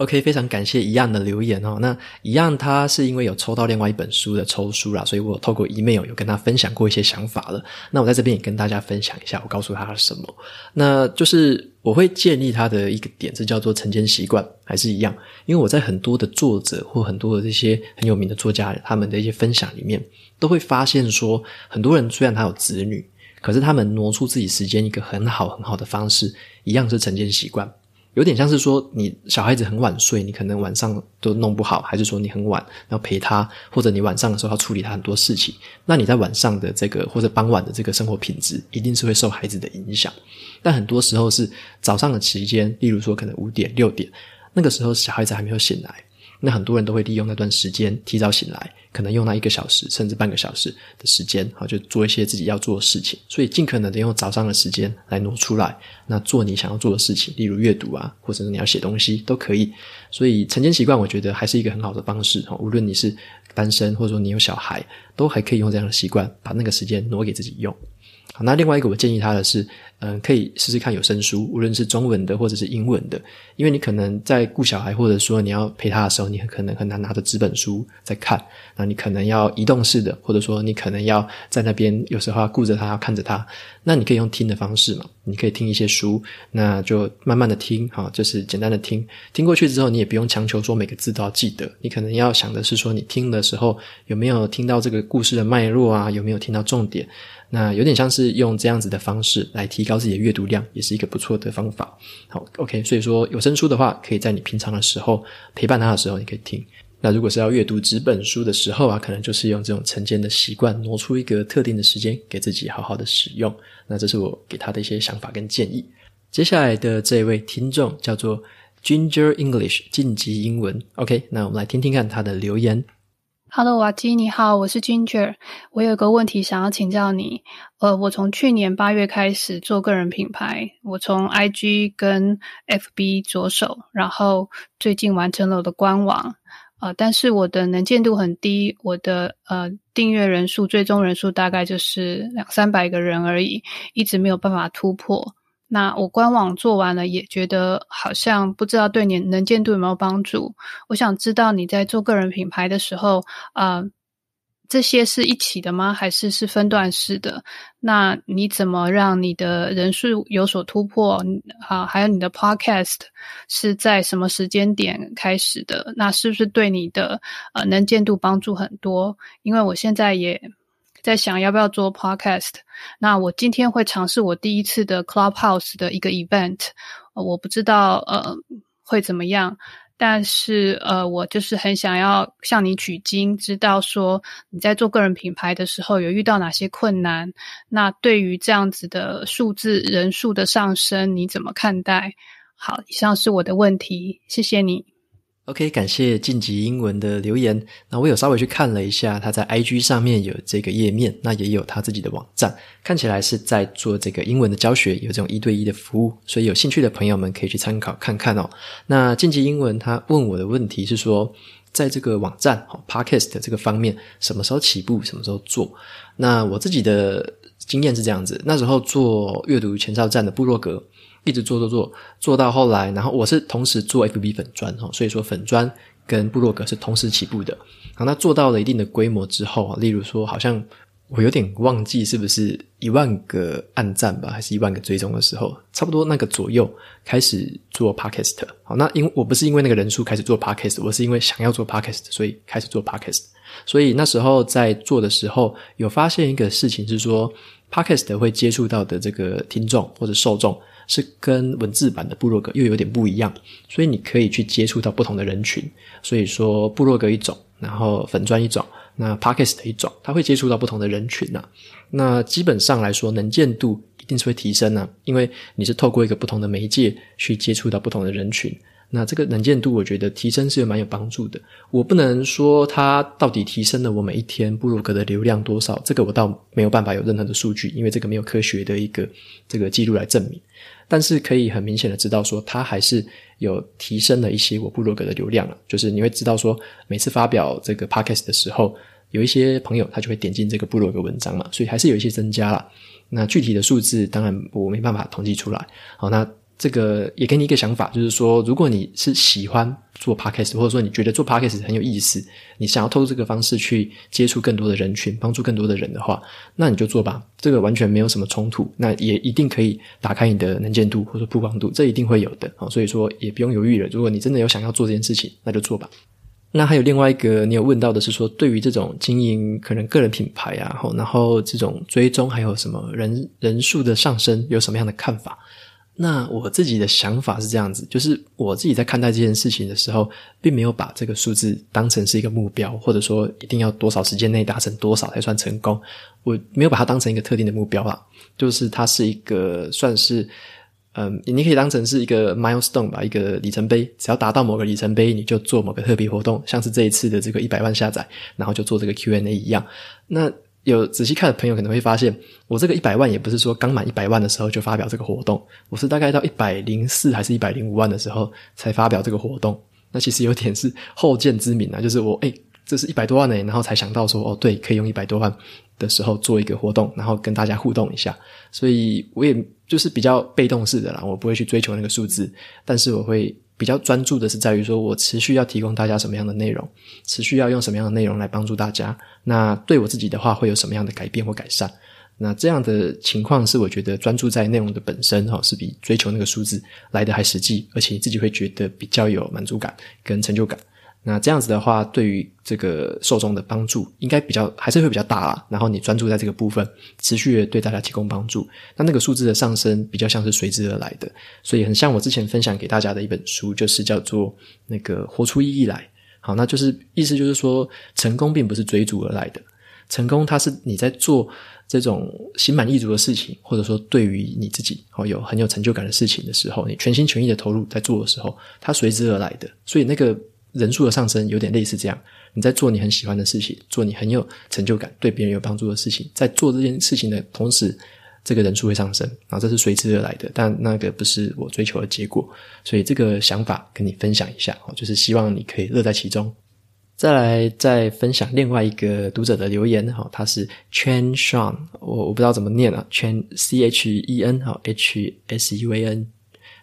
OK，非常感谢一样的留言哦。那一样他是因为有抽到另外一本书的抽书啦，所以我透过 email 有跟他分享过一些想法了。那我在这边也跟大家分享一下，我告诉他什么。那就是我会建议他的一个点是叫做晨间习惯，还是一样。因为我在很多的作者或很多的这些很有名的作家他们的一些分享里面，都会发现说，很多人虽然他有子女，可是他们挪出自己时间一个很好很好的方式，一样是晨间习惯。有点像是说，你小孩子很晚睡，你可能晚上都弄不好，还是说你很晚要陪他，或者你晚上的时候要处理他很多事情，那你在晚上的这个或者傍晚的这个生活品质，一定是会受孩子的影响。但很多时候是早上的期间，例如说可能五点六点，那个时候小孩子还没有醒来，那很多人都会利用那段时间提早醒来，可能用那一个小时甚至半个小时的时间，好，就做一些自己要做的事情。所以尽可能的用早上的时间来挪出来，那做你想要做的事情，例如阅读啊，或者是你要写东西都可以。所以晨间习惯，我觉得还是一个很好的方式。哈，无论你是单身，或者说你有小孩，都还可以用这样的习惯，把那个时间挪给自己用。好，那另外一个我建议他的是，嗯，可以试试看有声书，无论是中文的或者是英文的，因为你可能在顾小孩，或者说你要陪他的时候，你很可能很难拿着纸本书在看，那你可能要移动式的，或者说你可能要在那边，有时候要顾着他，要看着他，那你可以用听的方式嘛，你可以听一些书，那就慢慢的听，哈，就是简单的听，听过去之后，你也不用强求说每个字都要记得，你可能要想的是说，你听的时候有没有听到这个故事的脉络啊，有没有听到重点。那有点像是用这样子的方式来提高自己的阅读量，也是一个不错的方法。好，OK，所以说有声书的话，可以在你平常的时候陪伴他的时候，你可以听。那如果是要阅读纸本书的时候啊，可能就是用这种晨间的习惯，挪出一个特定的时间给自己好好的使用。那这是我给他的一些想法跟建议。接下来的这位听众叫做 Ginger English 晋级英文，OK，那我们来听听看他的留言。Hello，瓦基，你好，我是 Ginger。我有个问题想要请教你。呃，我从去年八月开始做个人品牌，我从 IG 跟 FB 着手，然后最近完成了我的官网。呃，但是我的能见度很低，我的呃订阅人数、追踪人数大概就是两三百个人而已，一直没有办法突破。那我官网做完了，也觉得好像不知道对你能见度有没有帮助。我想知道你在做个人品牌的时候，呃，这些是一起的吗？还是是分段式的？那你怎么让你的人数有所突破？啊，还有你的 Podcast 是在什么时间点开始的？那是不是对你的呃能见度帮助很多？因为我现在也。在想要不要做 podcast，那我今天会尝试我第一次的 Clubhouse 的一个 event，我不知道呃会怎么样，但是呃我就是很想要向你取经，知道说你在做个人品牌的时候有遇到哪些困难，那对于这样子的数字人数的上升你怎么看待？好，以上是我的问题，谢谢你。OK，感谢晋级英文的留言。那我有稍微去看了一下，他在 IG 上面有这个页面，那也有他自己的网站，看起来是在做这个英文的教学，有这种一对一的服务，所以有兴趣的朋友们可以去参考看看哦。那晋级英文他问我的问题是说，在这个网站哦，Podcast 这个方面，什么时候起步，什么时候做？那我自己的经验是这样子，那时候做阅读前哨站的部落格。一直做做做，做到后来，然后我是同时做 FB 粉砖哈，所以说粉砖跟布洛格是同时起步的。然后那做到了一定的规模之后啊，例如说，好像我有点忘记是不是一万个按赞吧，还是一万个追踪的时候，差不多那个左右开始做 Podcast。好，那因为我不是因为那个人数开始做 Podcast，我是因为想要做 Podcast，所以开始做 Podcast。所以那时候在做的时候，有发现一个事情是说，Podcast 会接触到的这个听众或者受众。是跟文字版的部落格又有点不一样，所以你可以去接触到不同的人群。所以说部落格一种，然后粉砖一种，那 Podcast 一种，它会接触到不同的人群呐、啊。那基本上来说，能见度一定是会提升呢、啊，因为你是透过一个不同的媒介去接触到不同的人群。那这个能见度，我觉得提升是有蛮有帮助的。我不能说它到底提升了我每一天部落格的流量多少，这个我倒没有办法有任何的数据，因为这个没有科学的一个这个记录来证明。但是可以很明显的知道说，它还是有提升了一些我部落格的流量了。就是你会知道说，每次发表这个 podcast 的时候，有一些朋友他就会点进这个部落格文章嘛，所以还是有一些增加了。那具体的数字当然我没办法统计出来。好，那。这个也给你一个想法，就是说，如果你是喜欢做 podcast，或者说你觉得做 podcast 很有意思，你想要透过这个方式去接触更多的人群，帮助更多的人的话，那你就做吧。这个完全没有什么冲突，那也一定可以打开你的能见度或者曝光度，这一定会有的。所以说也不用犹豫了。如果你真的有想要做这件事情，那就做吧。那还有另外一个，你有问到的是说，对于这种经营可能个人品牌啊，然后这种追踪还有什么人人数的上升，有什么样的看法？那我自己的想法是这样子，就是我自己在看待这件事情的时候，并没有把这个数字当成是一个目标，或者说一定要多少时间内达成多少才算成功。我没有把它当成一个特定的目标啦，就是它是一个算是嗯，你可以当成是一个 milestone 吧，一个里程碑。只要达到某个里程碑，你就做某个特别活动，像是这一次的这个一百万下载，然后就做这个 Q&A 一样。那有仔细看的朋友可能会发现，我这个一百万也不是说刚满一百万的时候就发表这个活动，我是大概到一百零四还是一百零五万的时候才发表这个活动。那其实有点是后见之明啊，就是我诶这是一百多万呢，然后才想到说哦，对，可以用一百多万的时候做一个活动，然后跟大家互动一下。所以我也就是比较被动式的啦，我不会去追求那个数字，但是我会比较专注的是在于说我持续要提供大家什么样的内容，持续要用什么样的内容来帮助大家。那对我自己的话，会有什么样的改变或改善？那这样的情况是我觉得专注在内容的本身哈，是比追求那个数字来的还实际，而且你自己会觉得比较有满足感跟成就感。那这样子的话，对于这个受众的帮助，应该比较还是会比较大啦。然后你专注在这个部分，持续的对大家提供帮助，那那个数字的上升比较像是随之而来的。所以很像我之前分享给大家的一本书，就是叫做那个活出意义来。好，那就是意思就是说，成功并不是追逐而来的，成功它是你在做这种心满意足的事情，或者说对于你自己哦有很有成就感的事情的时候，你全心全意的投入在做的时候，它随之而来的。所以那个。人数的上升有点类似这样，你在做你很喜欢的事情，做你很有成就感、对别人有帮助的事情，在做这件事情的同时，这个人数会上升，然后这是随之而来的，但那个不是我追求的结果，所以这个想法跟你分享一下，就是希望你可以乐在其中。再来再分享另外一个读者的留言，哈，他是 Chen Sean，我我不知道怎么念啊，Chen C H E N 哈 H S U A N。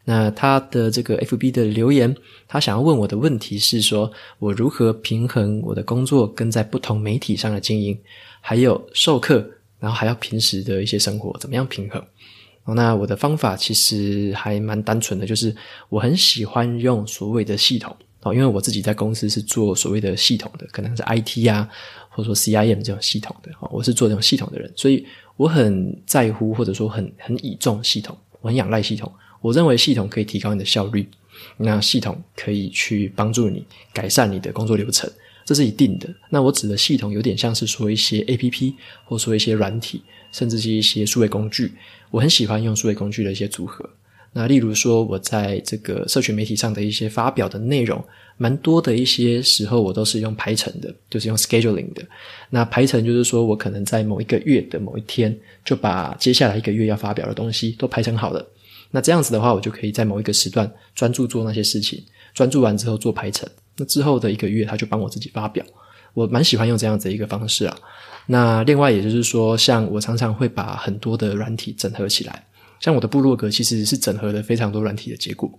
那他的这个 FB 的留言，他想要问我的问题是说，我如何平衡我的工作跟在不同媒体上的经营，还有授课，然后还要平时的一些生活，怎么样平衡？那我的方法其实还蛮单纯的，就是我很喜欢用所谓的系统哦，因为我自己在公司是做所谓的系统的，可能是 IT 啊，或者说 CIM 这种系统的哦，我是做这种系统的人，所以我很在乎或者说很很倚重系统，我很仰赖系统。我认为系统可以提高你的效率，那系统可以去帮助你改善你的工作流程，这是一定的。那我指的系统有点像是说一些 APP，或说一些软体，甚至是一些数位工具。我很喜欢用数位工具的一些组合。那例如说，我在这个社群媒体上的一些发表的内容，蛮多的一些时候我都是用排程的，就是用 scheduling 的。那排程就是说我可能在某一个月的某一天，就把接下来一个月要发表的东西都排成好了。那这样子的话，我就可以在某一个时段专注做那些事情，专注完之后做排程。那之后的一个月，他就帮我自己发表。我蛮喜欢用这样子一个方式啊。那另外，也就是说，像我常常会把很多的软体整合起来，像我的部落格其实是整合了非常多软体的结果。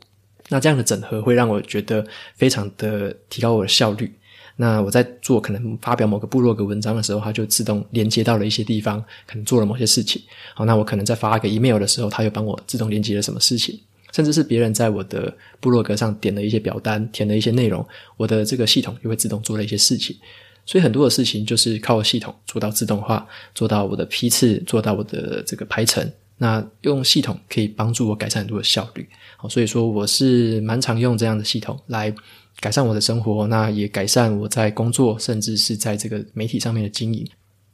那这样的整合会让我觉得非常的提高我的效率。那我在做可能发表某个部落格文章的时候，它就自动连接到了一些地方，可能做了某些事情。好，那我可能在发一个 email 的时候，它又帮我自动连接了什么事情，甚至是别人在我的部落格上点了一些表单，填了一些内容，我的这个系统就会自动做了一些事情。所以很多的事情就是靠系统做到自动化，做到我的批次，做到我的这个排程。那用系统可以帮助我改善很多的效率。好，所以说我是蛮常用这样的系统来。改善我的生活，那也改善我在工作，甚至是在这个媒体上面的经营。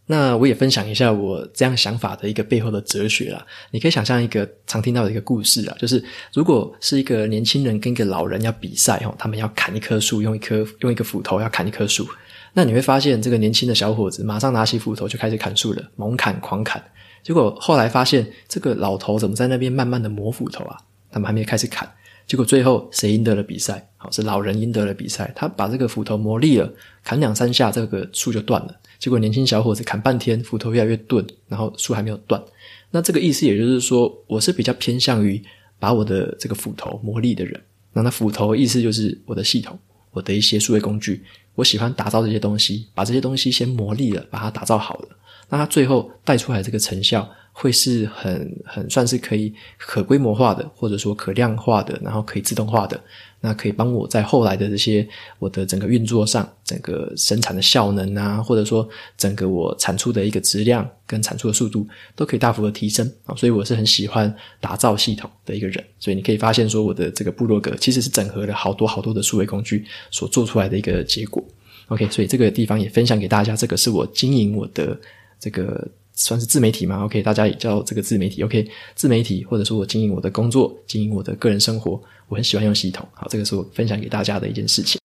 那我也分享一下我这样想法的一个背后的哲学啦。你可以想象一个常听到的一个故事啊，就是如果是一个年轻人跟一个老人要比赛哦，他们要砍一棵树，用一棵用一个斧头要砍一棵树，那你会发现这个年轻的小伙子马上拿起斧头就开始砍树了，猛砍狂砍。结果后来发现这个老头怎么在那边慢慢的磨斧头啊？他们还没开始砍。结果最后谁赢得了比赛？好，是老人赢得了比赛。他把这个斧头磨利了，砍两三下，这个树就断了。结果年轻小伙子砍半天，斧头越来越钝，然后树还没有断。那这个意思也就是说，我是比较偏向于把我的这个斧头磨利的人。那那斧头意思就是我的系统，我的一些数位工具，我喜欢打造这些东西，把这些东西先磨利了，把它打造好了。那它最后带出来这个成效。会是很很算是可以可规模化的，或者说可量化的，然后可以自动化的，那可以帮我在后来的这些我的整个运作上，整个生产的效能啊，或者说整个我产出的一个质量跟产出的速度都可以大幅的提升啊，所以我是很喜欢打造系统的一个人，所以你可以发现说我的这个部落格其实是整合了好多好多的数位工具所做出来的一个结果。OK，所以这个地方也分享给大家，这个是我经营我的这个。算是自媒体嘛？OK，大家也叫这个自媒体。OK，自媒体或者说我经营我的工作，经营我的个人生活，我很喜欢用系统。好，这个是我分享给大家的一件事情。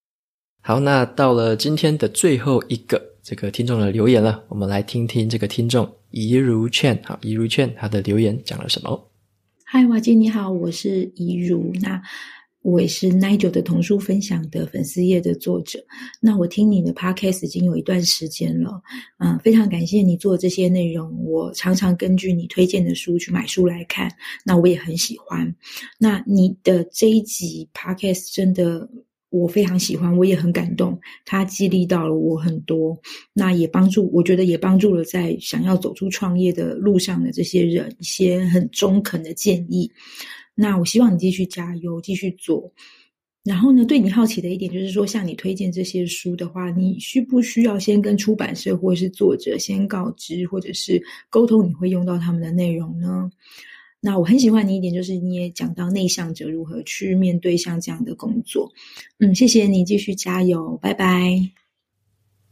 好，那到了今天的最后一个这个听众的留言了，我们来听听这个听众怡如劝。好，怡如劝他的留言讲了什么？嗨，瓦基你好，我是怡如。那我也是 Nigel 的童书分享的粉丝页的作者。那我听你的 Podcast 已经有一段时间了，嗯，非常感谢你做这些内容。我常常根据你推荐的书去买书来看，那我也很喜欢。那你的这一集 Podcast 真的我非常喜欢，我也很感动，它激励到了我很多。那也帮助，我觉得也帮助了在想要走出创业的路上的这些人一些很中肯的建议。那我希望你继续加油，继续做。然后呢，对你好奇的一点就是说，像你推荐这些书的话，你需不需要先跟出版社或是作者先告知，或者是沟通你会用到他们的内容呢？那我很喜欢你一点，就是你也讲到内向者如何去面对像这样的工作。嗯，谢谢你，继续加油，拜拜。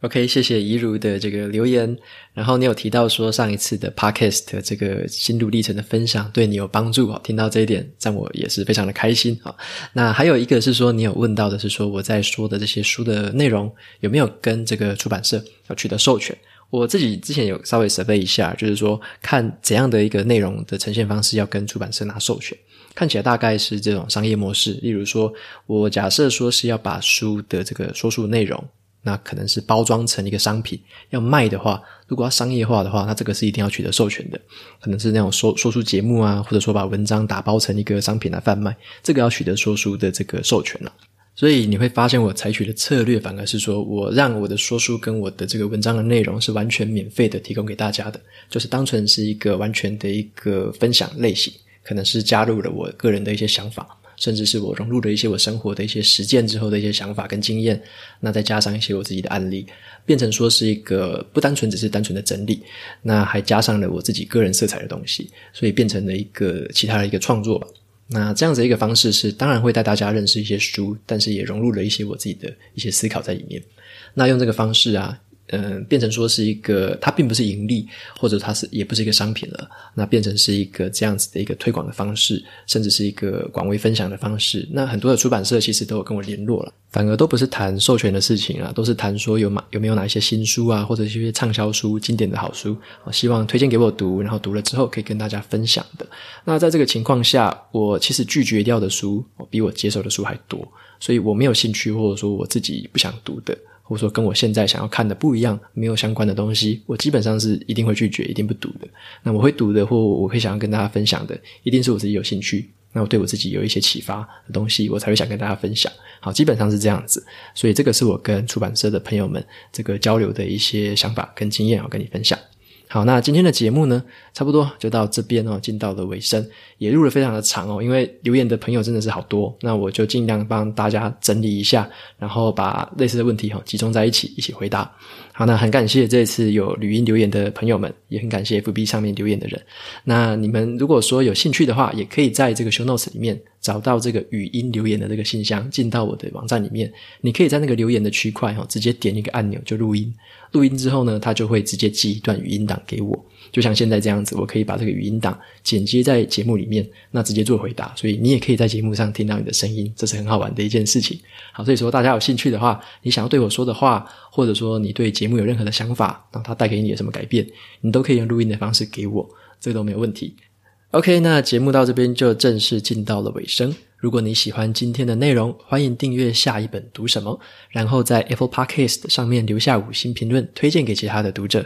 OK，谢谢怡如的这个留言。然后你有提到说上一次的 Podcast 这个心路历程的分享对你有帮助啊，听到这一点，让我也是非常的开心啊。那还有一个是说，你有问到的是说我在说的这些书的内容有没有跟这个出版社要取得授权？我自己之前有稍微 survey 一下，就是说看怎样的一个内容的呈现方式要跟出版社拿授权，看起来大概是这种商业模式。例如说，我假设说是要把书的这个说书内容。那可能是包装成一个商品要卖的话，如果要商业化的话，那这个是一定要取得授权的。可能是那种说说书节目啊，或者说把文章打包成一个商品来贩卖，这个要取得说书的这个授权了。所以你会发现，我采取的策略反而是说我让我的说书跟我的这个文章的内容是完全免费的提供给大家的，就是当成是一个完全的一个分享类型，可能是加入了我个人的一些想法。甚至是我融入了一些我生活的一些实践之后的一些想法跟经验，那再加上一些我自己的案例，变成说是一个不单纯只是单纯的整理，那还加上了我自己个人色彩的东西，所以变成了一个其他的一个创作。那这样子一个方式是，当然会带大家认识一些书，但是也融入了一些我自己的一些思考在里面。那用这个方式啊。嗯，变成说是一个，它并不是盈利，或者它是也不是一个商品了。那变成是一个这样子的一个推广的方式，甚至是一个广为分享的方式。那很多的出版社其实都有跟我联络了，反而都不是谈授权的事情啊，都是谈说有买有没有哪一些新书啊，或者一些畅销书、经典的好书，我希望推荐给我读，然后读了之后可以跟大家分享的。那在这个情况下，我其实拒绝掉的书比我接受的书还多，所以我没有兴趣，或者说我自己不想读的。或者说跟我现在想要看的不一样，没有相关的东西，我基本上是一定会拒绝，一定不读的。那我会读的，或我会想要跟大家分享的，一定是我自己有兴趣，那我对我自己有一些启发的东西，我才会想跟大家分享。好，基本上是这样子。所以这个是我跟出版社的朋友们这个交流的一些想法跟经验，要跟你分享。好，那今天的节目呢，差不多就到这边哦，进到了尾声，也录了非常的长哦，因为留言的朋友真的是好多，那我就尽量帮大家整理一下，然后把类似的问题哈集中在一起一起回答。好，那很感谢这次有语音留言的朋友们，也很感谢 FB 上面留言的人。那你们如果说有兴趣的话，也可以在这个 Show Notes 里面找到这个语音留言的这个信箱，进到我的网站里面，你可以在那个留言的区块哈，直接点一个按钮就录音。录音之后呢，他就会直接寄一段语音档给我，就像现在这样子，我可以把这个语音档剪接在节目里面，那直接做回答，所以你也可以在节目上听到你的声音，这是很好玩的一件事情。好，所以说大家有兴趣的话，你想要对我说的话，或者说你对节目有任何的想法，然后它带给你有什么改变，你都可以用录音的方式给我，这个都没有问题。OK，那节目到这边就正式进到了尾声。如果你喜欢今天的内容，欢迎订阅下一本读什么，然后在 Apple Podcast 上面留下五星评论，推荐给其他的读者。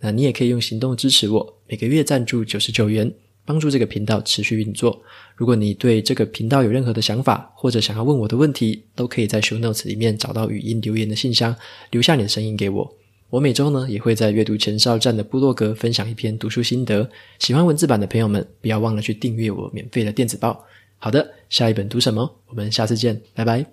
那你也可以用行动支持我，每个月赞助九十九元，帮助这个频道持续运作。如果你对这个频道有任何的想法，或者想要问我的问题，都可以在 Show Notes 里面找到语音留言的信箱，留下你的声音给我。我每周呢也会在阅读前哨站的部落格分享一篇读书心得。喜欢文字版的朋友们，不要忘了去订阅我免费的电子报。好的，下一本读什么？我们下次见，拜拜。